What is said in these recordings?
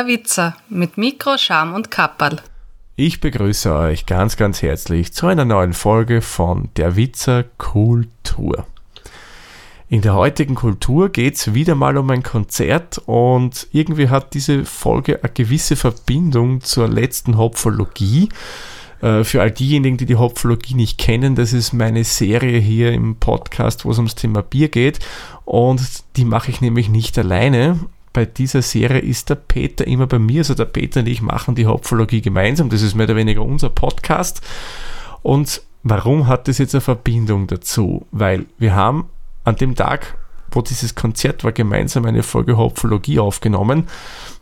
Der Witzer mit Mikro, Scham und Kapperl. Ich begrüße euch ganz, ganz herzlich zu einer neuen Folge von Der Witzer Kultur. In der heutigen Kultur geht es wieder mal um ein Konzert und irgendwie hat diese Folge eine gewisse Verbindung zur letzten Hopfologie. Äh, für all diejenigen, die die Hopfologie nicht kennen, das ist meine Serie hier im Podcast, wo es ums Thema Bier geht. Und die mache ich nämlich nicht alleine. Bei dieser Serie ist der Peter immer bei mir. Also der Peter und ich machen die Hopfologie gemeinsam. Das ist mehr oder weniger unser Podcast. Und warum hat das jetzt eine Verbindung dazu? Weil wir haben an dem Tag, wo dieses Konzert war, gemeinsam eine Folge Hopfologie aufgenommen.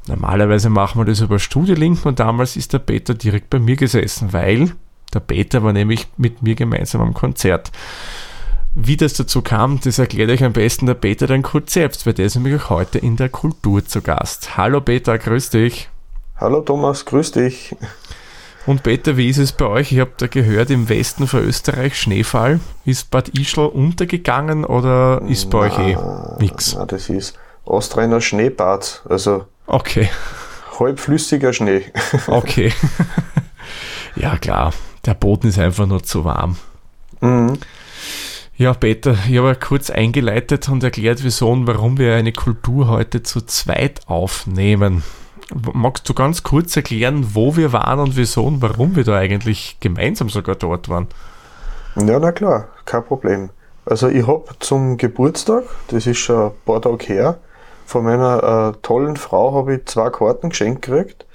Normalerweise machen wir das über Studiolink und damals ist der Peter direkt bei mir gesessen, weil der Peter war nämlich mit mir gemeinsam am Konzert. Wie das dazu kam, das erklärt euch am besten der Peter dann kurz selbst, weil der ist nämlich auch heute in der Kultur zu Gast. Hallo Peter, grüß dich. Hallo Thomas, grüß dich. Und Peter, wie ist es bei euch? Ich habe da gehört, im Westen von Österreich Schneefall. Ist Bad Ischl untergegangen oder ist bei na, euch eh nichts? Das ist Ostreiner Schneebad, also okay. halbflüssiger Schnee. okay. ja klar, der Boden ist einfach nur zu warm. Mhm. Ja, Peter, ich habe kurz eingeleitet und erklärt, wieso und warum wir eine Kultur heute zu zweit aufnehmen. Magst du ganz kurz erklären, wo wir waren und wieso und warum wir da eigentlich gemeinsam sogar dort waren? Ja, na klar, kein Problem. Also ich habe zum Geburtstag, das ist schon ein paar Tage her, von meiner äh, tollen Frau habe ich zwei Karten geschenkt gekriegt.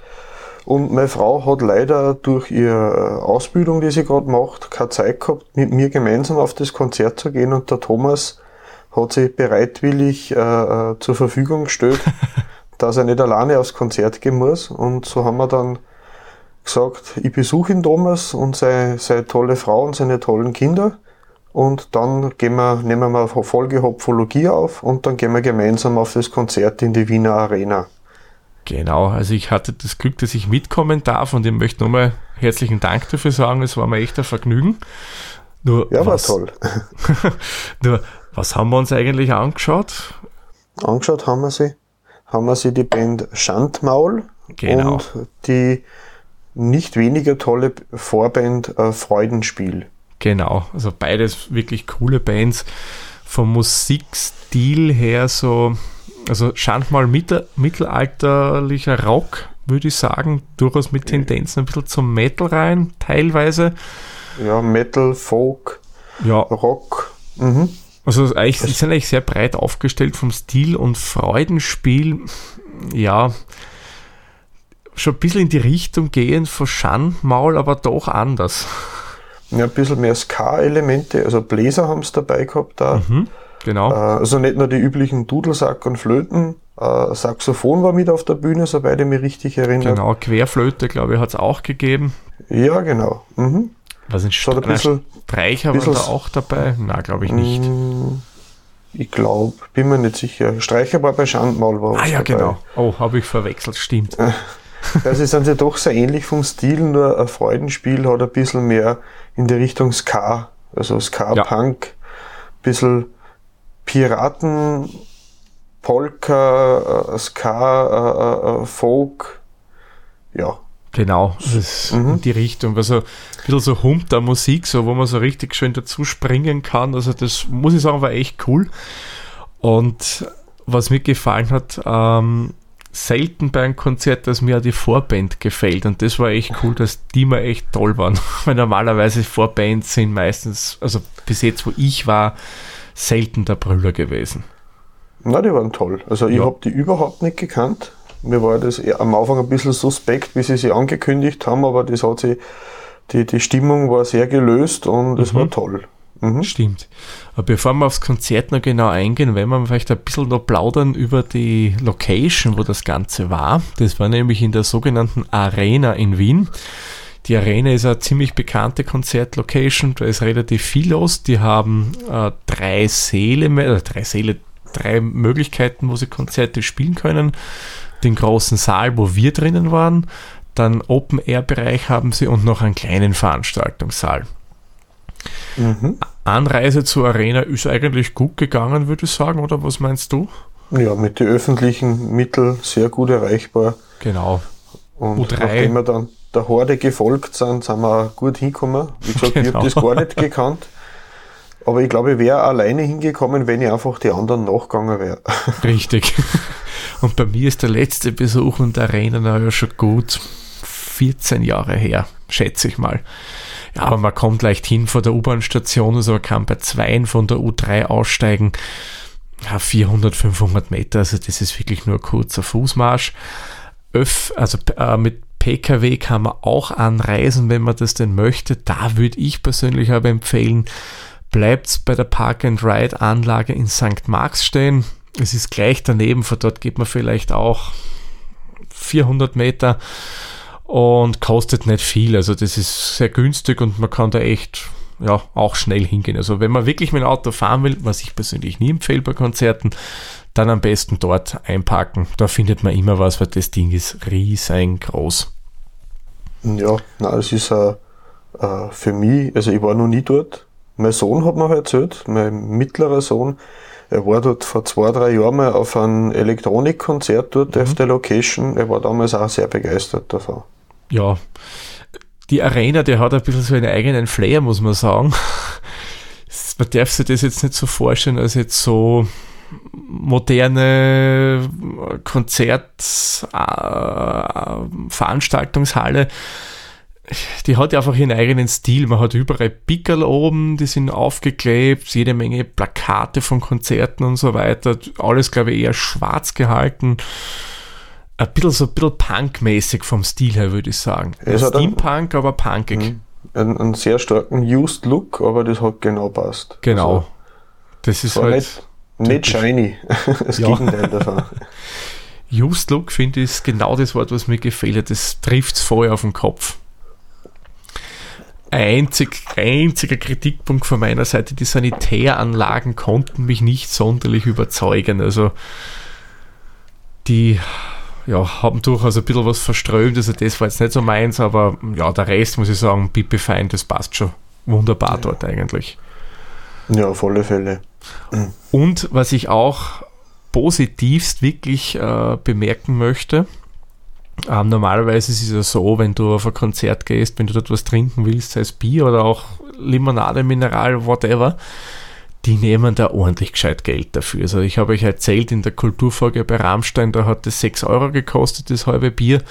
Und meine Frau hat leider durch ihre äh, Ausbildung, die sie gerade macht, keine Zeit gehabt, mit mir gemeinsam auf das Konzert zu gehen. Und der Thomas hat sich bereitwillig äh, äh zur Verfügung gestellt, dass er nicht alleine aufs Konzert gehen muss. Und so haben wir dann gesagt, ich besuche ihn Thomas und seine, seine tolle Frau und seine tollen Kinder. Und dann gehen wir, nehmen wir mal Folge Hopfologie auf und dann gehen wir gemeinsam auf das Konzert in die Wiener Arena. Genau, also ich hatte das Glück, dass ich mitkommen darf und ich möchte nochmal herzlichen Dank dafür sagen. Es war mir echt ein Vergnügen. Nur ja, was, war toll. nur, was haben wir uns eigentlich angeschaut? Angeschaut haben wir sie. Haben wir sie die Band Schandmaul genau. und die nicht weniger tolle Vorband äh, Freudenspiel. Genau, also beides wirklich coole Bands. Vom Musikstil her so also scheint mal mittel, mittelalterlicher Rock, würde ich sagen, durchaus mit Tendenzen ein bisschen zum Metal rein, teilweise. Ja, Metal, Folk, ja. Rock. Mhm. Also eigentlich, sie sind eigentlich sehr breit aufgestellt vom Stil und Freudenspiel, ja, schon ein bisschen in die Richtung gehen von Schandmaul, aber doch anders. Ja, ein bisschen mehr Ska-Elemente, also Bläser haben es dabei gehabt da. Mhm. Genau. Äh, also nicht nur die üblichen Dudelsack und Flöten, äh, Saxophon war mit auf der Bühne, soweit ich mich richtig erinnere. Genau, Querflöte, glaube ich, hat es auch gegeben. Ja, genau. Mhm. Was ein St bisschen, Streicher bisschen, war da auch dabei? Na, glaube ich nicht. Mm, ich glaube, bin mir nicht sicher. Streicher war bei Schandmaul. War ah ja, dabei. genau. Oh, habe ich verwechselt, stimmt. Also sind sie doch sehr ähnlich vom Stil, nur ein Freudenspiel hat ein bisschen mehr in die Richtung Ska, also Ska-Punk, ja. bisschen Piraten, Polka, äh, Ska, äh, äh, Folk, ja. Genau, das ist mhm. die Richtung. Also ein bisschen so Hump der Musik, so wo man so richtig schön dazu springen kann. Also das muss ich sagen, war echt cool. Und was mir gefallen hat, ähm, selten bei einem Konzert, dass mir die Vorband gefällt. Und das war echt cool, dass die mal echt toll waren. Weil normalerweise Vorbands sind meistens, also bis jetzt, wo ich war, selten der Brüller gewesen. Na, die waren toll. Also ich ja. habe die überhaupt nicht gekannt. Mir war das am Anfang ein bisschen suspekt, wie sie sie angekündigt haben, aber das hat sie, die, die Stimmung war sehr gelöst und es mhm. war toll. Mhm. Stimmt. Aber bevor wir aufs Konzert noch genau eingehen, wenn wir vielleicht ein bisschen noch plaudern über die Location, wo das Ganze war. Das war nämlich in der sogenannten Arena in Wien. Die Arena ist eine ziemlich bekannte Konzertlocation, da ist relativ viel los. Die haben äh, drei Säle, äh, drei Säle, drei Möglichkeiten, wo sie Konzerte spielen können. Den großen Saal, wo wir drinnen waren, dann Open-Air-Bereich haben sie und noch einen kleinen Veranstaltungssaal. Mhm. Anreise zur Arena ist eigentlich gut gegangen, würde ich sagen, oder was meinst du? Ja, mit den öffentlichen Mitteln sehr gut erreichbar. Genau. Und U3. nachdem wir dann der Horde gefolgt sind, sind wir gut hingekommen. Wie gesagt, ich Genau. habe das gar nicht gekannt. Aber ich glaube, ich wäre alleine hingekommen, wenn ich einfach die anderen nachgegangen wäre. Richtig. Und bei mir ist der letzte Besuch in der Arena na ja schon gut 14 Jahre her, schätze ich mal. Ja, aber man kommt leicht hin vor der U-Bahn-Station, also man kann bei zweien von der U3 aussteigen. Ja, 400, 500 Meter, also das ist wirklich nur ein kurzer Fußmarsch. Öff, also äh, mit PKW kann man auch anreisen, wenn man das denn möchte. Da würde ich persönlich aber empfehlen, bleibt bei der Park-and-Ride-Anlage in St. Marx stehen. Es ist gleich daneben, von dort geht man vielleicht auch 400 Meter und kostet nicht viel. Also das ist sehr günstig und man kann da echt ja, auch schnell hingehen. Also wenn man wirklich mit dem Auto fahren will, was ich persönlich nie empfehle bei Konzerten, dann am besten dort einpacken. Da findet man immer was, weil das Ding ist riesengroß. Ja, na, es ist äh, äh, für mich, also ich war noch nie dort. Mein Sohn hat mir halt erzählt, mein mittlerer Sohn, er war dort vor zwei, drei Jahren mal auf einem Elektronikkonzert dort auf der Location. Er war damals auch sehr begeistert davon. Ja, die Arena, die hat ein bisschen so einen eigenen Flair, muss man sagen. Man darf sich das jetzt nicht so vorstellen, als jetzt so moderne äh, Veranstaltungshalle. Die hat ja einfach ihren eigenen Stil. Man hat überall Pickel oben, die sind aufgeklebt, jede Menge Plakate von Konzerten und so weiter. Alles, glaube ich, eher schwarz gehalten. Ein bisschen so ein bisschen punkmäßig vom Stil her, würde ich sagen. Einen- Steampunk, aber punkig. Mhm. Einen, einen sehr starken Used Look, aber das hat genau passt. Genau. Also, das ist halt. nicht, nicht shiny. Das Ja. Gegenteil davon. Used Look finde ich ist genau das Wort, was mir gefehlt hat. Das trifft es voll auf den Kopf. Einzig, einziger Kritikpunkt von meiner Seite, die Sanitäranlagen konnten mich nicht sonderlich überzeugen. Also die ja, haben durchaus ein bisschen was verströmt, also das war jetzt nicht so meins, aber ja, der Rest muss ich sagen, Pipi fein, das passt schon wunderbar dort eigentlich. Ja, auf alle Fälle. Und was ich auch positivst wirklich äh, bemerken möchte, ähm, normalerweise ist es ja so, wenn du auf ein Konzert gehst, wenn du dort was trinken willst, sei es Bier oder auch Limonade, Mineral, whatever, die nehmen da ordentlich gescheit Geld dafür. Also ich habe euch erzählt, in der Kulturfolge bei Rammstein, da hat es 6 Euro gekostet, das halbe Bier.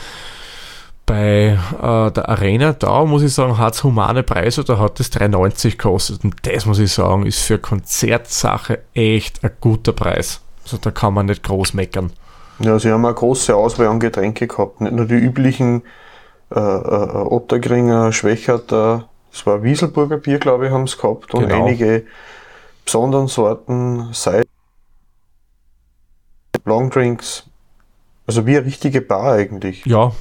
Bei äh, der Arena, da muss ich sagen, hat es humane Preise, da hat es 3,90 gekostet. Und das muss ich sagen, ist für Konzertsache echt ein guter Preis. Also da kann man nicht groß meckern. Ja, sie haben eine große Auswahl an Getränke gehabt. Nicht nur die üblichen äh, äh, Ottergringer, Schwächerter, das war Wieselburger Bier, glaube ich, haben sie gehabt. Und Genau. einige besonderen Sorten, Cider, Longdrinks. Also wie eine richtige Bar eigentlich. Ja,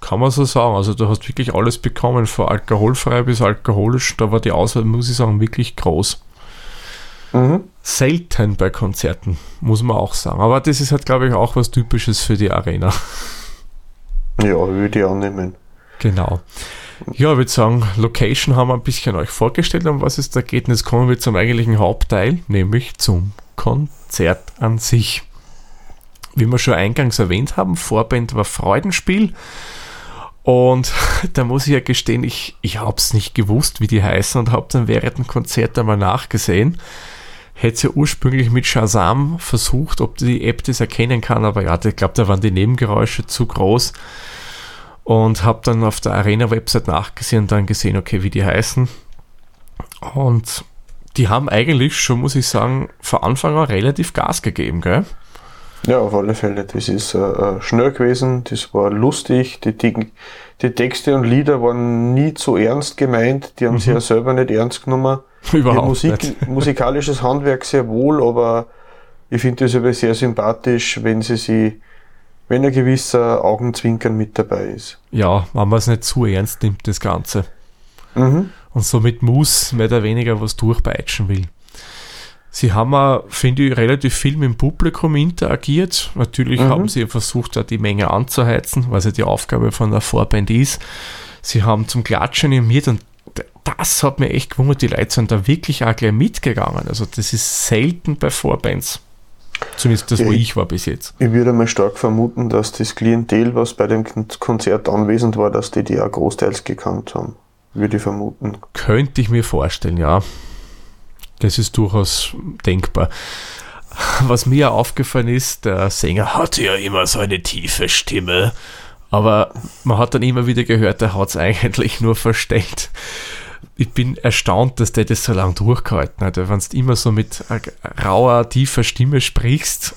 kann man so sagen. Also du hast wirklich alles bekommen, von alkoholfrei bis alkoholisch. Da war die Auswahl, muss ich sagen, wirklich groß. Mhm. Selten bei Konzerten, muss man auch sagen. Aber das ist halt, glaube ich, auch was Typisches für die Arena. Ja, würde ich annehmen. Genau. Ja, ich würde sagen, Location haben wir ein bisschen euch vorgestellt, um was es da geht. Und jetzt kommen wir zum eigentlichen Hauptteil, nämlich zum Konzert an sich. Wie wir schon eingangs erwähnt haben, Vorband war Freudenspiel. Und da muss ich ja gestehen, ich, ich habe es nicht gewusst, wie die heißen und habe dann während dem Konzert einmal nachgesehen. Hätte ja ursprünglich mit Shazam versucht, ob die App das erkennen kann, aber ja, ich glaube, da waren die Nebengeräusche zu groß und habe dann auf der Arena-Website nachgesehen und dann gesehen, okay, wie die heißen. Und die haben eigentlich schon, muss ich sagen, von Anfang an relativ Gas gegeben, gell? Ja, auf alle Fälle. Das ist äh, äh, schnell gewesen, das war lustig. Die, die, die Texte und Lieder waren nie zu ernst gemeint. Die haben sich ja selber nicht ernst genommen. Überhaupt Musik, nicht. musikalisches Handwerk sehr wohl, aber ich finde das aber sehr sympathisch, wenn sie sie, wenn ein gewisser Augenzwinkern mit dabei ist. Ja, wenn man es nicht zu ernst nimmt, das Ganze. Mhm. Und somit muss mehr oder weniger was durchpeitschen will. Sie haben, auch, finde ich, relativ viel mit dem Publikum interagiert. Natürlich Mhm. haben sie versucht, da die Menge anzuheizen, was ja die Aufgabe von der Vorband ist. Sie haben zum Klatschen animiert und das hat mir echt gewundert. Die Leute sind da wirklich auch gleich mitgegangen. Also das ist selten bei Vorbands. Zumindest das, wo Ja, ich war bis jetzt. Ich würde mal stark vermuten, dass das Klientel, was bei dem Kon- Konzert anwesend war, dass die die auch großteils gekannt haben. Würde ich vermuten. Könnte ich mir vorstellen, ja. Das ist durchaus denkbar. Was mir aufgefallen ist, der Sänger hatte ja immer so eine tiefe Stimme. Aber man hat dann immer wieder gehört, er hat es eigentlich nur verstellt. Ich bin erstaunt, dass der das so lange durchgehalten hat. Wenn du immer so mit rauer, tiefer Stimme sprichst,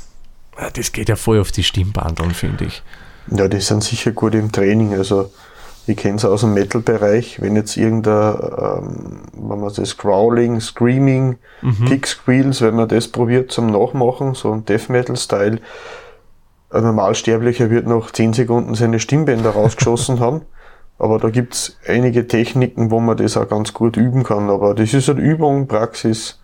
das geht ja voll auf die Stimmbandeln, finde ich. Ja, die sind sicher gut im Training. Also ich kenne es aus dem Metal-Bereich, wenn jetzt irgendein, ähm, wenn man das Growling, Screaming, Kick Squeals, wenn man das probiert zum Nachmachen, so ein Death Metal-Style, ein Normalsterblicher wird nach 10 Sekunden seine Stimmbänder rausgeschossen haben. Aber da gibt's einige Techniken, wo man das auch ganz gut üben kann. Aber das ist eine Übung, Praxis,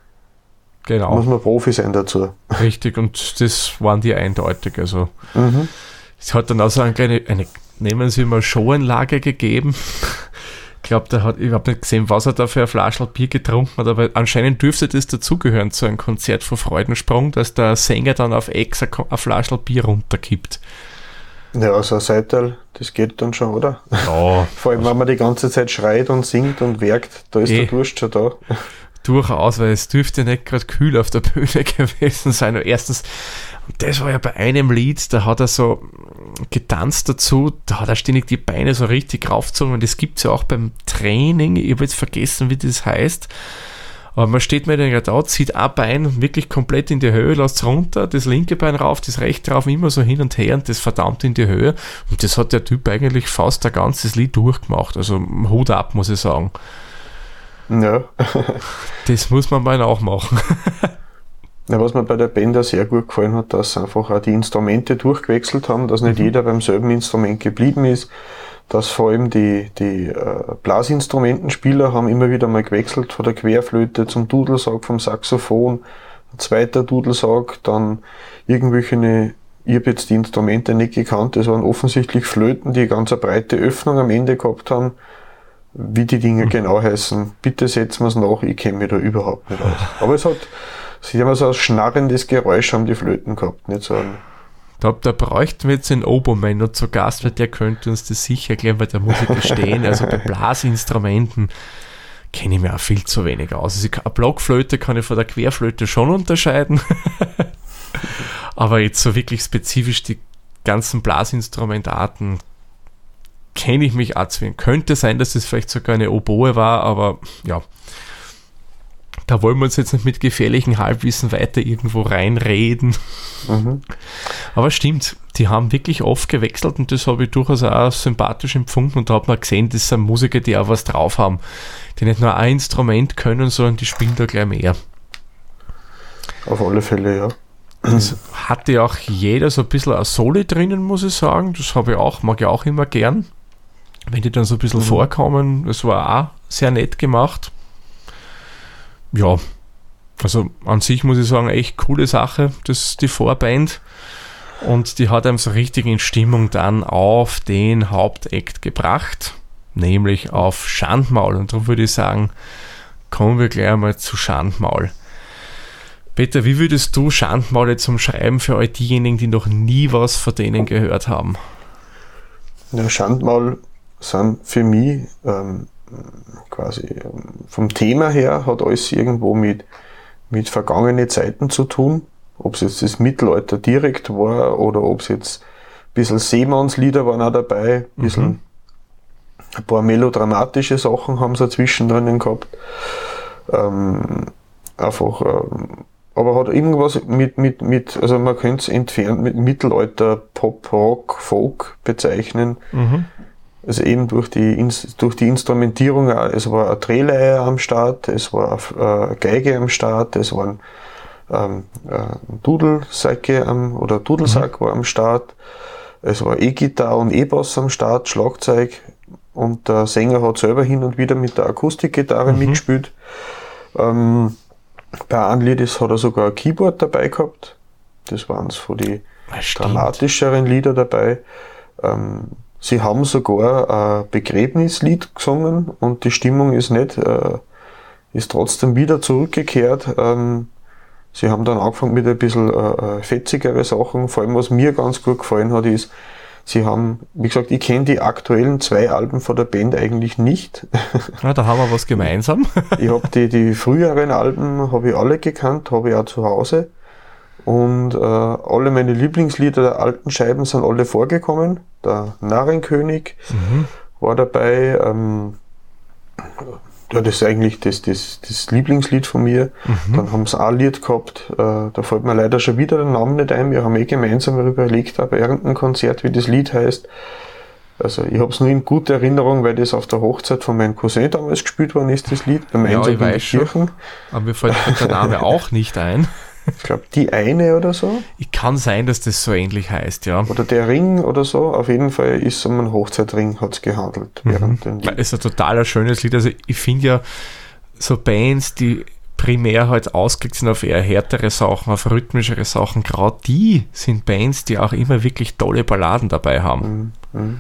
Genau. muss man Profi sein dazu. Richtig, und das waren die eindeutig. Also Mhm. es hat dann also eine kleine, eine, nehmen Sie mal Showanlage gegeben. Ich glaube, der hat, ich habe nicht gesehen, was er da für ein Flaschel Bier getrunken hat, aber anscheinend dürfte das dazugehören zu einem Konzert von Freudensprung, dass der Sänger dann auf Ex ein ein Flaschel Bier runterkippt. Ja, also ein Seiteil, das geht dann schon, oder? Ja, Vor allem, wenn man die ganze Zeit schreit und singt und werkt, da ist Eh. der Durst schon da. durchaus, weil es dürfte nicht gerade kühl auf der Bühne gewesen sein. Und erstens, das war ja bei einem Lied, da hat er so getanzt dazu, da hat er ständig die Beine so richtig raufgezogen und das gibt es ja auch beim Training, ich habe jetzt vergessen, wie das heißt. Aber man steht mir dann gerade da, zieht ein Bein wirklich komplett in die Höhe, lässt runter, das linke Bein rauf, das rechte rauf, immer so hin und her und das verdammt in die Höhe. Und das hat der Typ eigentlich fast ein ganzes Lied durchgemacht. Also Hut ab, muss ich sagen. Ja. Das muss man mal nachmachen. ja. Was mir bei der auch sehr gut gefallen hat, dass sie einfach auch die Instrumente durchgewechselt haben, dass nicht jeder beim selben Instrument geblieben ist, dass vor allem die, die äh, Blasinstrumentenspieler haben immer wieder mal gewechselt von der Querflöte zum Dudelsack, vom Saxophon, ein zweiter Dudelsack, dann irgendwelche, ich habe jetzt die Instrumente nicht gekannt, das waren offensichtlich Flöten, die ganz eine breite Öffnung am Ende gehabt haben. Wie die Dinge genau heißen, bitte setzen wir es nach, ich kenne mich da überhaupt nicht aus. Aber es hat, sie haben so ein schnarrendes Geräusch haben die Flöten gehabt, nicht so ein, Ich glaube, da bräuchten wir jetzt den Obermann noch zu Gast, weil der könnte uns das sicher erklären, weil der muss ja gestehen. Also bei Blasinstrumenten kenne ich mir auch viel zu wenig aus. Also ich, eine Blockflöte kann ich von der Querflöte schon unterscheiden. Aber jetzt so wirklich spezifisch die ganzen Blasinstrumentarten kenne ich mich auch zu wenig. Könnte sein, dass es vielleicht sogar eine Oboe war, aber ja. Da wollen wir uns jetzt nicht mit gefährlichem Halbwissen weiter irgendwo reinreden. mhm. Aber stimmt, die haben wirklich oft gewechselt und das habe ich durchaus auch sympathisch empfunden und da hat man gesehen, das sind Musiker, die auch was drauf haben, die nicht nur ein Instrument können, sondern die spielen da gleich mehr. auf alle Fälle, ja. Das hatte ja auch jeder so ein bisschen ein Soli drinnen, muss ich sagen. Das habe ich auch, mag ich auch immer gern. Wenn die dann so ein bisschen Mhm. vorkommen, das war auch sehr nett gemacht. Ja, also an sich muss ich sagen, echt coole Sache, das die Vorband. Und die hat einem so richtig in Stimmung dann auf den Hauptakt gebracht, nämlich auf Schandmaul. Und darum würde ich sagen, kommen wir gleich einmal zu Schandmaul. Peter, wie würdest du Schandmaul jetzt umschreiben für all diejenigen, die noch nie was von denen gehört haben? Ja, Schandmaul sind für mich ähm, quasi ähm, vom Thema her hat alles irgendwo mit, mit vergangenen Zeiten zu tun. Ob es jetzt das Mittelalter direkt war oder ob es jetzt ein bisschen Seemannslieder waren auch dabei, ein bisschen ein paar melodramatische Sachen haben sie zwischendrin gehabt. Ähm, einfach, ähm, aber hat irgendwas mit, mit, mit, also man könnte es entfernt mit Mittelalter Pop, Rock, Folk bezeichnen. Also eben durch die, durch die Instrumentierung, es war eine Drehleihe am Start, es war eine Geige am Start, es waren ähm, äh, Dudelsäcke am, oder Dudelsack war am Start, es war E-Gitarre und E-Bass am Start, Schlagzeug und der Sänger hat selber hin und wieder mit der Akustikgitarre mitgespielt. Ähm, bei einem hat er sogar ein Keyboard dabei gehabt. Das waren es von die dramatischeren Lieder dabei. Ähm, sie haben sogar ein Begräbnislied gesungen und die Stimmung ist nicht, äh, ist trotzdem wieder zurückgekehrt. Ähm, Sie haben dann angefangen mit ein bisschen äh, äh, fetzigere Sachen. Vor allem, was mir ganz gut gefallen hat, ist, sie haben, wie gesagt, ich kenne die aktuellen zwei Alben von der Band eigentlich nicht. Ja, da haben wir was gemeinsam. ich habe die, die früheren Alben habe ich alle gekannt, habe ich auch zu Hause. Und äh, alle meine Lieblingslieder der alten Scheiben sind alle vorgekommen. Der Narrenkönig mhm. war dabei. Ähm, ja, das ist eigentlich das, das, das Lieblingslied von mir. Mhm. Dann haben sie auch ein Lied gehabt, äh, da fällt mir leider schon wieder der Name nicht ein. Wir haben eh gemeinsam überlegt, aber irgendein Konzert, wie das Lied heißt. Also ich habe es nur in guter Erinnerung, weil das auf der Hochzeit von meinem Cousin damals gespielt worden ist, das Lied, beim ja, Einsatz in Kirchen. Aber mir fällt der Name auch nicht ein. Ich glaube, die eine oder so. Ich kann sein, dass das so ähnlich heißt, ja. Oder der Ring oder so. Auf jeden Fall ist es um einen Hochzeitring hat es gehandelt. Mhm. Ist ein total schönes Lied. Also ich finde ja so Bands, die primär halt ausgelegt sind auf eher härtere Sachen, auf rhythmischere Sachen, gerade die sind Bands, die auch immer wirklich tolle Balladen dabei haben. Mhm. mhm.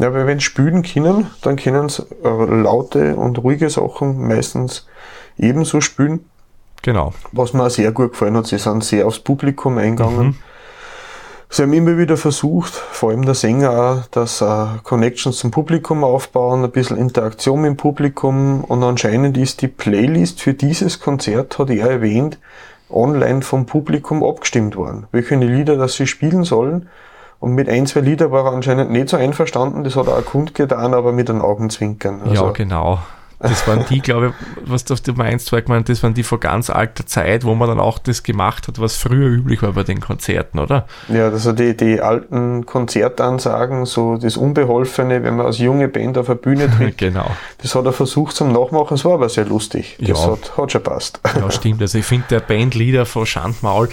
Ja, weil wenn sie spielen können, dann können sie äh, laute und ruhige Sachen meistens ebenso spielen. Genau. Was mir auch sehr gut gefallen hat, sie sind sehr aufs Publikum eingegangen. Mhm. Sie haben immer wieder versucht, vor allem der Sänger auch, dass uh, Connections zum Publikum aufbauen, ein bisschen Interaktion mit dem Publikum und anscheinend ist die Playlist für dieses Konzert, hat er erwähnt, online vom Publikum abgestimmt worden. Welche Lieder das sie spielen sollen. Und mit ein, zwei Lieder war er anscheinend nicht so einverstanden, das hat er auch kundgetan, aber mit einem Augenzwinkern. Also, ja, genau. Das waren die, glaube ich, was du meinst, weil ich meine, das waren die vor ganz alter Zeit, wo man dann auch das gemacht hat, was früher üblich war bei den Konzerten, oder? Ja, also die, die alten Konzertansagen, so das Unbeholfene, wenn man als junge Band auf der Bühne tritt. genau. Das hat er versucht zum Nachmachen, es war aber sehr lustig. Das ja. hat, hat schon passt. Ja, stimmt. Also ich finde, der Bandleader von Schandmaul,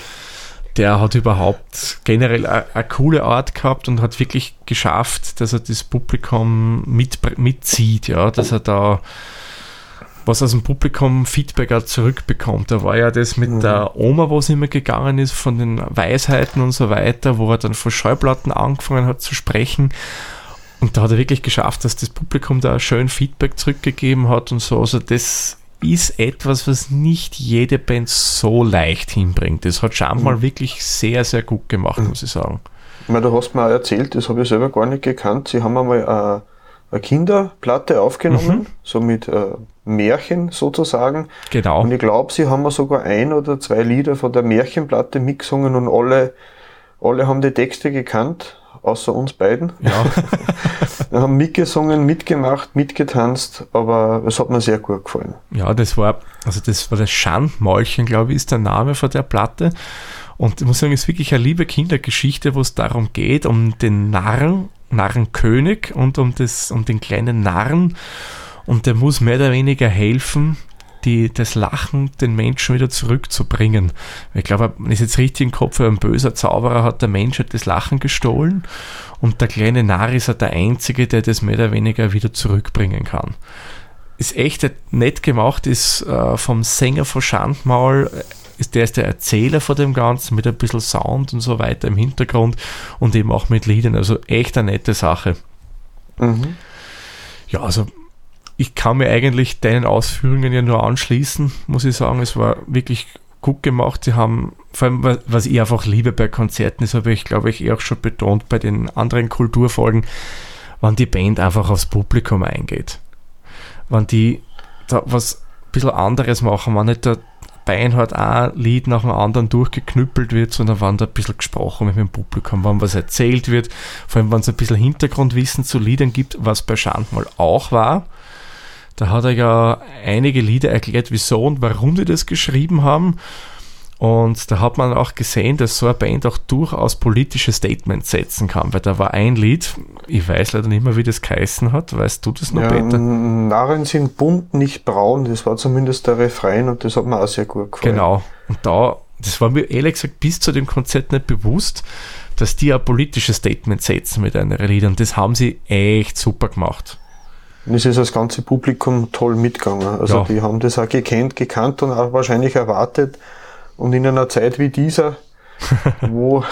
der hat überhaupt generell eine coole Art gehabt und hat wirklich geschafft, dass er das Publikum mit, mitzieht, ja, dass er da was aus dem Publikum Feedback auch zurückbekommt. Da war ja das mit mhm. der Oma, wo es immer gegangen ist, von den Weisheiten und so weiter, wo er dann von Schallplatten angefangen hat zu sprechen. Und da hat er wirklich geschafft, dass das Publikum da schön Feedback zurückgegeben hat und so. Also das ist etwas, was nicht jede Band so leicht hinbringt. Das hat schon mal mhm. wirklich sehr, sehr gut gemacht, mhm. muss ich sagen. Ich meine, du hast mir auch erzählt, das habe ich selber gar nicht gekannt. Sie haben einmal äh, eine Kinderplatte aufgenommen, mhm. so mit äh, Märchen sozusagen. Genau. Und ich glaube, sie haben sogar ein oder zwei Lieder von der Märchenplatte mitgesungen und alle, alle haben die Texte gekannt, außer uns beiden. Ja. Wir haben mitgesungen, mitgemacht, mitgetanzt, aber es hat mir sehr gut gefallen. Ja, das war, also das war das Schandmäulchen, glaube ich, ist der Name von der Platte. Und ich muss sagen, es ist wirklich eine liebe Kindergeschichte, wo es darum geht, um den Narren Narrenkönig und um, das, um den kleinen Narren. Und der muss mehr oder weniger helfen, die, das Lachen den Menschen wieder zurückzubringen. Ich glaube, wenn ich jetzt richtig im Kopf habe, ein böser Zauberer hat der Mensch das Lachen gestohlen und der kleine Narr ist der Einzige, der das mehr oder weniger wieder zurückbringen kann. Ist echt nett gemacht, ist äh, vom Sänger von Schandmaul ist der ist der Erzähler von dem Ganzen mit ein bisschen Sound und so weiter im Hintergrund und eben auch mit Liedern. Also echt eine nette Sache. Mhm. Ja, also ich kann mir eigentlich deinen Ausführungen ja nur anschließen, muss ich sagen. Es war wirklich gut gemacht. Sie haben, vor allem, was ich einfach liebe bei Konzerten, das habe ich, glaube ich, eh auch schon betont bei den anderen Kulturfolgen, wann die Band einfach aufs Publikum eingeht. Wann die da was ein bisschen anderes machen, wann nicht der beinhart ein Lied nach dem anderen durchgeknüppelt wird, sondern wann da ein bisschen gesprochen mit dem Publikum, wann was erzählt wird, vor allem wenn es ein bisschen Hintergrundwissen zu Liedern gibt, was bei Schandmal auch war. Da hat er ja einige Lieder erklärt, wieso und warum die das geschrieben haben. Und da hat man auch gesehen, dass so eine Band auch durchaus politische Statements setzen kann, weil da war ein Lied, ich weiß leider nicht mehr, wie das geheißen hat, weißt du das noch, ja, Peter? Narren sind bunt, nicht braun, das war zumindest der Refrain und das hat mir auch sehr gut gefallen. Genau, und da, das war mir ehrlich gesagt bis zu dem Konzert nicht bewusst, dass die ein politisches Statement setzen mit einer Lied und das haben sie echt super gemacht. Und es ist das ganze Publikum toll mitgegangen. Also ja. die haben das auch gekannt, gekannt und auch wahrscheinlich erwartet, und in einer Zeit wie dieser, wo,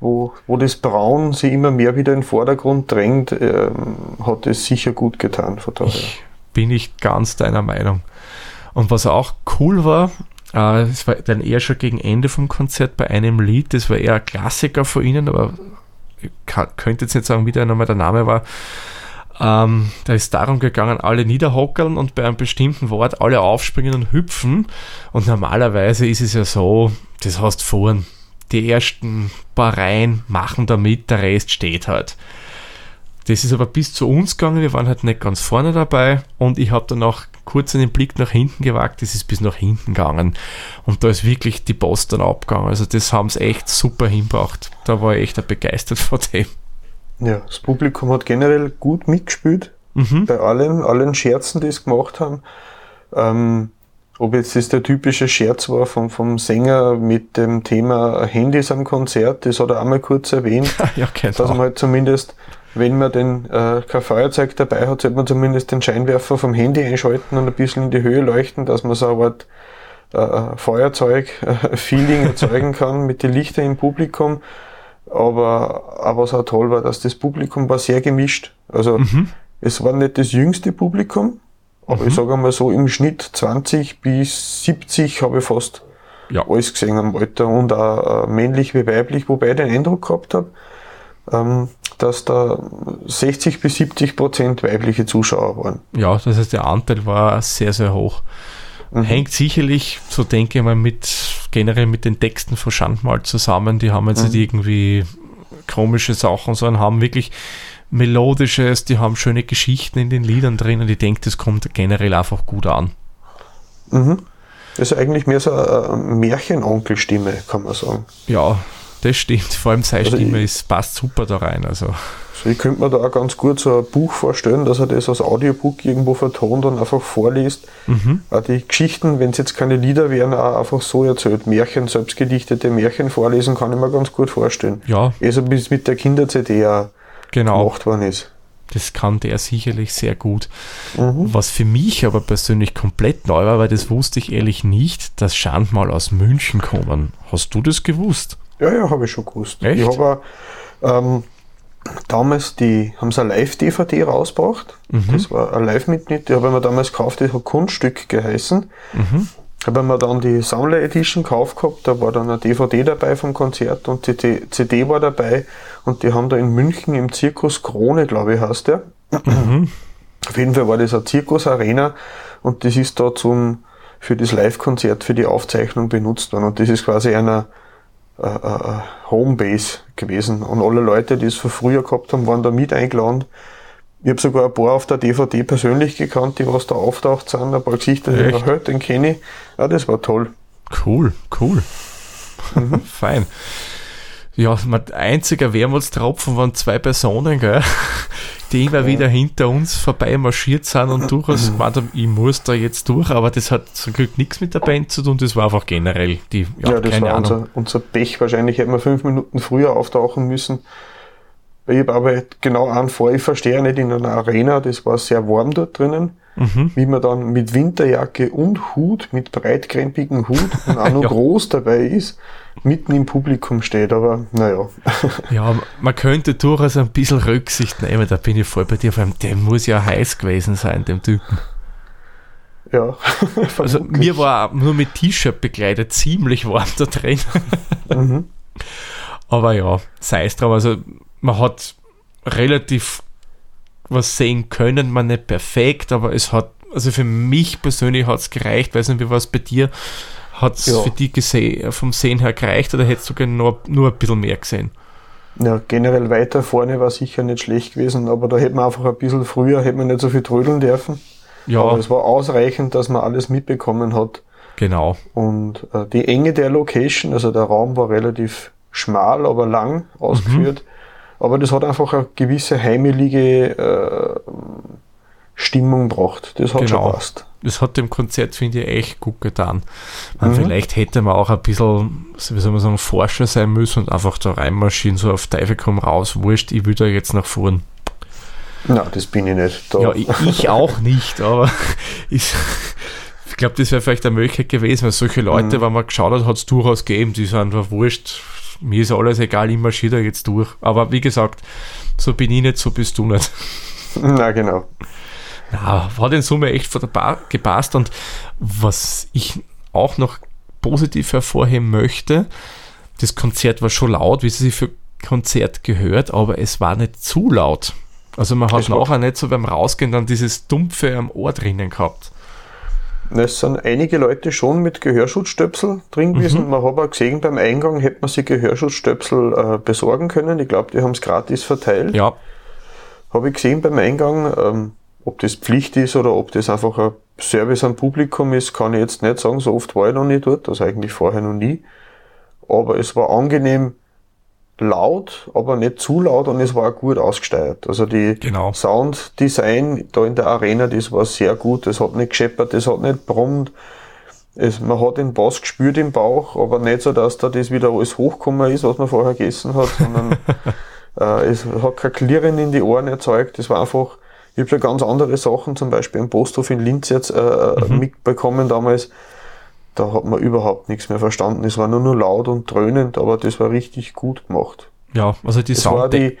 wo, wo das Braun sich immer mehr wieder in den Vordergrund drängt, ähm, hat es sicher gut getan. Von daher. Ich bin ich ganz deiner Meinung. Und was auch cool war, Äh, es war dann eher schon gegen Ende vom Konzert bei einem Lied, das war eher ein Klassiker von ihnen, aber ich könnte jetzt nicht sagen, wie der nochmal der Name war. Ähm, da ist darum gegangen, alle niederhockeln und bei einem bestimmten Wort alle aufspringen und hüpfen. Und normalerweise ist es ja so, das hast vorn. Die ersten paar Reihen machen damit, der Rest steht halt. Das ist aber bis zu uns gegangen, wir waren halt nicht ganz vorne dabei und ich habe dann auch kurz einen Blick nach hinten gewagt, das ist bis nach hinten gegangen und da ist wirklich die Post dann abgegangen. Also das haben sie echt super hinbracht. Da war ich echt begeistert von dem. Ja, das Publikum hat generell gut mitgespielt mhm. bei allen, allen Scherzen, die es gemacht haben. Ähm, ob jetzt das der typische Scherz war vom, vom Sänger mit dem Thema Handys am Konzert, das hat er einmal kurz erwähnt, ja, genau. dass man halt zumindest, wenn man den, äh, kein Feuerzeug dabei hat, sollte man zumindest den Scheinwerfer vom Handy einschalten und ein bisschen in die Höhe leuchten, dass man so eine Art äh, Feuerzeug-Feeling erzeugen kann mit den Lichtern im Publikum. Aber, aber was auch toll war, dass das Publikum war sehr gemischt. Also mhm. es war nicht das jüngste Publikum, aber mhm. ich sage einmal so im Schnitt 20 bis 70 habe ich fast ja. alles gesehen am Alter und auch äh, männlich wie weiblich, wobei ich den Eindruck gehabt habe, ähm, dass da 60 bis 70 Prozent weibliche Zuschauer waren. Ja, das heißt, der Anteil war sehr, sehr hoch. Mhm. Hängt sicherlich, so denke ich mal, mit generell mit den Texten von Schandmal zusammen. Die haben jetzt mhm. nicht irgendwie komische Sachen, sondern haben wirklich melodisches, die haben schöne Geschichten in den Liedern drin und ich denke, das kommt generell einfach gut an. Mhm. Das ist eigentlich mehr so eine Märchenonkelstimme, kann man sagen. Ja, das stimmt. Vor allem seine also Stimme ist, passt super da rein. Also. Also ich könnte mir da auch ganz gut so ein Buch vorstellen, dass er das als Audiobook irgendwo vertont und einfach vorliest. Mhm. Auch die Geschichten, wenn es jetzt keine Lieder wären, auch einfach so erzählt. Märchen, selbstgedichtete Märchen vorlesen, kann ich mir ganz gut vorstellen. Ja. Also bis mit der Kinder-CD auch genau. gemacht worden ist. Das kann der sicherlich sehr gut. Mhm. Was für mich aber persönlich komplett neu war, weil das wusste ich ehrlich nicht, dass Schandmal aus München kommen. Hast du das gewusst? Ja, ja, habe ich schon gewusst. Echt? Ich habe ähm, damals die, haben sie eine Live-DVD rausgebracht. Mhm. Das war ein Live-Mitschnitt, die habe ich mir damals gekauft, die hat Kunststück geheißen. Mhm. Habe mir dann die Sammler Edition gekauft gehabt, da war dann eine DVD dabei vom Konzert und die CD war dabei und die haben da in München im Zirkus Krone, glaube ich, heißt der. Mhm. Auf jeden Fall war das eine Zirkusarena und das ist da zum, für das Live-Konzert, für die Aufzeichnung benutzt worden und das ist quasi einer, äh, äh, Homebase gewesen. Und alle Leute, die es von früher gehabt haben, waren da mit eingeladen. Ich habe sogar ein paar auf der DVD persönlich gekannt, die was da auftaucht sind, ein paar Gesichter, die ich noch den kenne ich. Ja, das war toll. Cool, cool. Mhm. Fein. Ja, mein einziger Wermutstropfen waren zwei Personen, gell? Die immer wieder hinter uns vorbei marschiert sind und durchaus gemeint haben, ich muss da jetzt durch, aber das hat zum Glück nichts mit der Band zu tun, das war einfach generell die, ja, ja das war unser, unser, Pech. Wahrscheinlich hätten wir fünf Minuten früher auftauchen müssen. Ich habe aber genau einen vor, ich verstehe nicht in einer Arena, das war sehr warm dort drinnen, mhm. wie man dann mit Winterjacke und Hut, mit breitkrempigen Hut und auch noch ja. groß dabei ist mitten im Publikum steht, aber naja. Ja, man könnte durchaus ein bisschen Rücksicht nehmen, da bin ich voll bei dir, vor allem der muss ja heiß gewesen sein, dem Typen. Ja. also mir war nur mit T-Shirt bekleidet ziemlich warm da drin. mhm. Aber ja, sei es drum, also man hat relativ was sehen können, man nicht perfekt, aber es hat, also für mich persönlich hat es gereicht, weiß nicht, wie war es bei dir, hat es ja. für die gesehen, vom Sehen her gereicht oder hättest du gerne nur, nur ein bisschen mehr gesehen? Ja, generell weiter vorne war sicher nicht schlecht gewesen, aber da hätte man einfach ein bisschen früher, hätte man nicht so viel trödeln dürfen. Ja. Aber es war ausreichend, dass man alles mitbekommen hat. Genau. Und äh, die Enge der Location, also der Raum war relativ schmal, aber lang ausgeführt. Mhm. Aber das hat einfach eine gewisse heimelige äh, Stimmung gebracht. Das hat genau. schon passt das hat dem Konzert, finde ich, echt gut getan. Mhm. Vielleicht hätte man auch ein bisschen, wie soll man sagen, Forscher sein müssen und einfach da reinmarschieren, so auf Teufel komm raus, wurscht, ich will da jetzt nach vorn. Na, das bin ich nicht. Da. Ja, ich, ich auch nicht, aber ich, ich glaube, das wäre vielleicht eine Möglichkeit gewesen, weil solche Leute, mhm. wenn man geschaut hat, hat es durchaus gegeben, die sind einfach wurscht, mir ist alles egal, ich marschiere da jetzt durch. Aber wie gesagt, so bin ich nicht, so bist du nicht. Na, genau. Ja, hat in Summe echt gepasst und was ich auch noch positiv hervorheben möchte, das Konzert war schon laut, wie sie sich für Konzert gehört, aber es war nicht zu laut. Also man hat nachher nicht so beim Rausgehen dann dieses Dumpfe am Ohr drinnen gehabt. Es sind einige Leute schon mit Gehörschutzstöpsel drin gewesen. Man hat auch gesehen, beim Eingang hätte man sich Gehörschutzstöpsel äh, besorgen können. Ich glaube, die haben es gratis verteilt. Ja, Habe ich gesehen beim Eingang. Ähm, ob das Pflicht ist oder ob das einfach ein Service am Publikum ist, kann ich jetzt nicht sagen. So oft war ich noch nicht dort, also eigentlich vorher noch nie. Aber es war angenehm laut, aber nicht zu laut und es war auch gut ausgesteuert. Also die Genau. Sounddesign da in der Arena, das war sehr gut. Es hat nicht gescheppert, es hat nicht brummt. Es, man hat den Bass gespürt im Bauch, aber nicht so, dass da das wieder alles hochgekommen ist, was man vorher gegessen hat, sondern äh, es hat kein Klirren in die Ohren erzeugt. Es war einfach, ich habe schon ganz andere Sachen, zum Beispiel im Posthof in Linz jetzt äh, mitbekommen damals. Da hat man überhaupt nichts mehr verstanden. Es war nur noch laut und dröhnend, aber das war richtig gut gemacht. ja, also die Das war Sound die,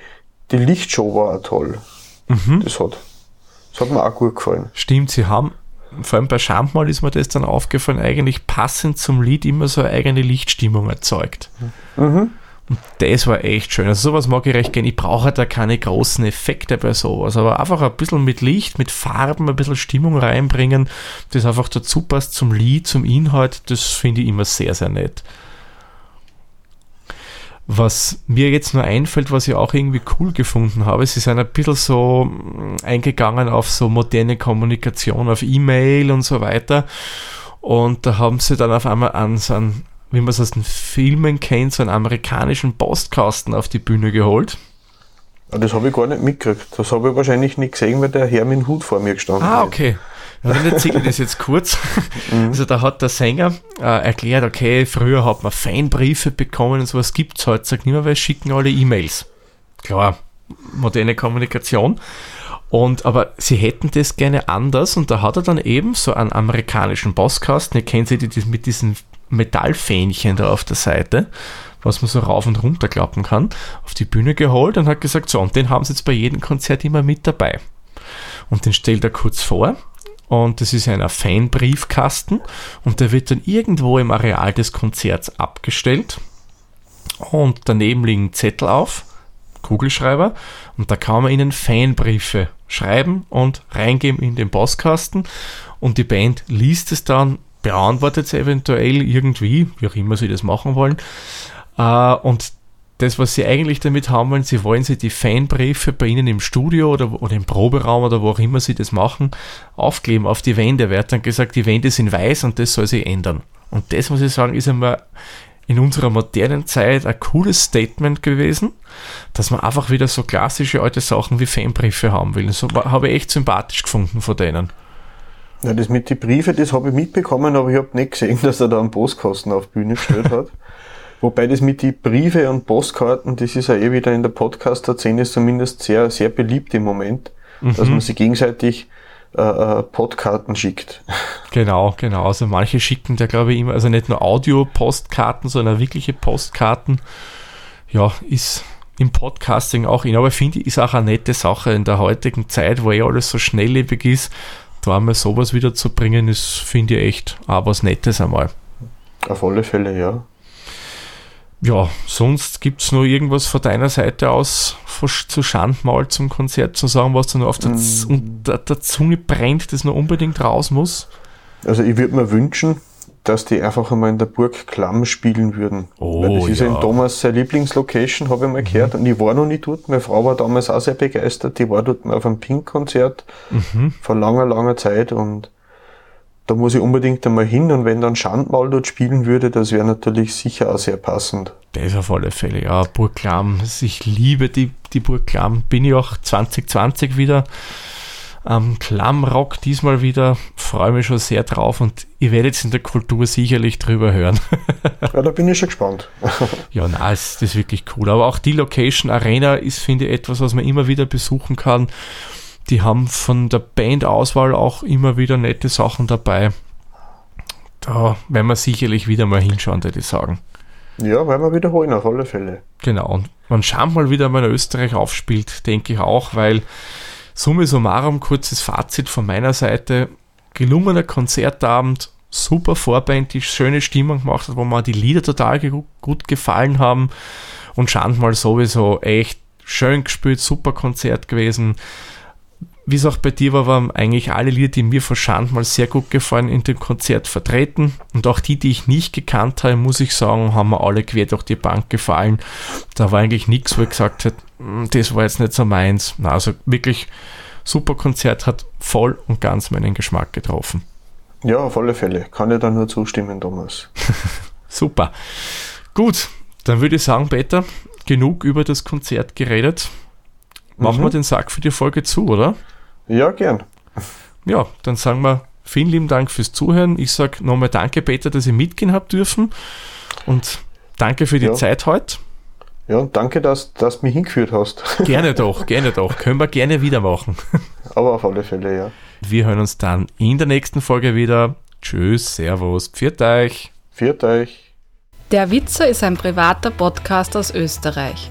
die Lichtshow war auch toll. Mhm. Das hat, das hat mir auch gut gefallen. Stimmt, sie haben, vor allem bei Schandmal ist mir das dann aufgefallen, eigentlich passend zum Lied immer so eine eigene Lichtstimmung erzeugt. Und das war echt schön. Also sowas mag ich recht gerne. Ich brauche da keine großen Effekte bei sowas, aber einfach ein bisschen mit Licht, mit Farben, ein bisschen Stimmung reinbringen, das einfach dazu passt zum Lied, zum Inhalt, das finde ich immer sehr, sehr nett. Was mir jetzt nur einfällt, was ich auch irgendwie cool gefunden habe, sie sind ein bisschen so mm, eingegangen auf so moderne Kommunikation, auf E-Mail und so weiter. Und da haben sie dann auf einmal an so einen, wie man es aus den Filmen kennt, so einen amerikanischen Postkasten auf die Bühne geholt. Aber das habe ich gar nicht mitgekriegt. Das habe ich wahrscheinlich nicht gesehen, weil der Herr mit dem Hut vor mir gestanden Ah, ist. okay. Ja, dann erzähle ich das jetzt kurz. Also da hat der Sänger äh, erklärt, okay, früher hat man Fanbriefe bekommen und sowas gibt es heutzutage nicht mehr, weil schicken alle E-Mails. Klar, moderne Kommunikation. Und, aber sie hätten das gerne anders und da hat er dann eben so einen amerikanischen Postkasten, ihr kennt sie die, die mit diesen Metallfähnchen da auf der Seite, was man so rauf und runter klappen kann, auf die Bühne geholt und hat gesagt, so, und den haben sie jetzt bei jedem Konzert immer mit dabei. Und den stellt er kurz vor und das ist ein Fanbriefkasten und der wird dann irgendwo im Areal des Konzerts abgestellt und daneben liegen Zettel auf, Kugelschreiber und da kann man ihnen Fanbriefe schreiben und reingeben in den Postkasten und die Band liest es dann, beantwortet es eventuell irgendwie, wie auch immer sie das machen wollen äh, und das, was sie eigentlich damit haben wollen, sie wollen sie die Fanbriefe bei ihnen im Studio oder, oder im Proberaum oder wo auch immer sie das machen, aufkleben auf die Wände. Hat dann gesagt, die Wände sind weiß und das soll sich ändern. Und das muss ich sagen, ist einmal in unserer modernen Zeit ein cooles Statement gewesen, dass man einfach wieder so klassische alte Sachen wie Fanbriefe haben will. So habe ich echt sympathisch gefunden von denen. Ja, das mit den Briefen, das habe ich mitbekommen, aber ich habe nicht gesehen, dass er da einen Postkasten auf die Bühne gestellt hat. Wobei das mit den Briefe und Postkarten, das ist ja eh wieder in der Podcaster-Szene zumindest sehr, sehr beliebt im Moment, dass man sich gegenseitig äh, äh, Podkarten schickt. Genau, genau. Also manche schicken da glaube ich immer, also nicht nur Audio-Postkarten, sondern wirkliche Postkarten. Ja, ist im Podcasting auch in. Aber finde ich, ist auch eine nette Sache in der heutigen Zeit, wo eh alles so schnelllebig ist. Da einmal sowas wieder zu bringen, ist, finde ich echt auch was Nettes einmal. Auf alle Fälle, ja. Ja, sonst gibt es noch irgendwas von deiner Seite aus zu Schandmaul zum Konzert zu sagen, was da noch auf der, Z unter der Zunge brennt, das noch unbedingt raus muss? Also ich würde mir wünschen, dass die einfach einmal in der Burg Klamm spielen würden. Oh, Weil das ist ja in Thomas seine Lieblingslocation, habe ich mal gehört. Und ich war noch nicht dort. Meine Frau war damals auch sehr begeistert. Die war dort mal auf einem Pink-Konzert vor langer, langer Zeit. Und da muss ich unbedingt einmal hin. Und wenn dann Schandmaul dort spielen würde, das wäre natürlich sicher auch sehr passend. Das auf alle Fälle, ja. Burg Klamm. Ich liebe die, die Burg Klamm. Bin ich auch 2020 wieder am Klammrock diesmal wieder. Freue mich schon sehr drauf und ihr werdet jetzt in der Kultur sicherlich drüber hören. Ja, da bin ich schon gespannt. ja, na, es- das ist wirklich cool. Aber auch die Location Arena ist, finde ich, etwas, was man immer wieder besuchen kann. Die haben von der Bandauswahl auch immer wieder nette Sachen dabei. Da werden wir sicherlich wieder mal hinschauen, würde ich sagen. Ja, werden wir wiederholen, auf alle Fälle. Genau, und man schaut mal wieder in Österreich aufspielt, denke ich auch, weil Summe summarum, kurzes Fazit von meiner Seite, gelungener Konzertabend, super Vorband, die schöne Stimmung gemacht hat, wo mir die Lieder total gut gefallen haben. Und Schandmal sowieso echt schön gespielt, super Konzert gewesen. Wie es auch bei dir war, waren eigentlich alle Lieder, die mir von Schandmal sehr gut gefallen, in dem Konzert vertreten. Und auch die, die ich nicht gekannt habe, muss ich sagen, haben mir alle quer durch die Bank gefallen. Da war eigentlich nichts, wo ich gesagt hätte, hm, das war jetzt nicht so meins. Also wirklich super Konzert, hat voll und ganz meinen Geschmack getroffen. Ja, auf alle Fälle. Kann ich da nur zustimmen, Thomas. super. Gut, dann würde ich sagen, Peter, genug über das Konzert geredet. Machen mhm. wir den Sack für die Folge zu, oder? Ja, gern. Ja, dann sagen wir vielen lieben Dank fürs Zuhören. Ich sage nochmal danke, Peter, dass ihr mitgehen habt dürfen. Und danke für die ja. Zeit heute. Ja, und danke, dass, dass du mich hingeführt hast. Gerne doch, gerne doch. Können wir gerne wieder machen. Aber auf alle Fälle, ja. Wir hören uns dann in der nächsten Folge wieder. Tschüss, Servus, pfiat euch. Pfiat euch. Der Witzer ist ein privater Podcast aus Österreich.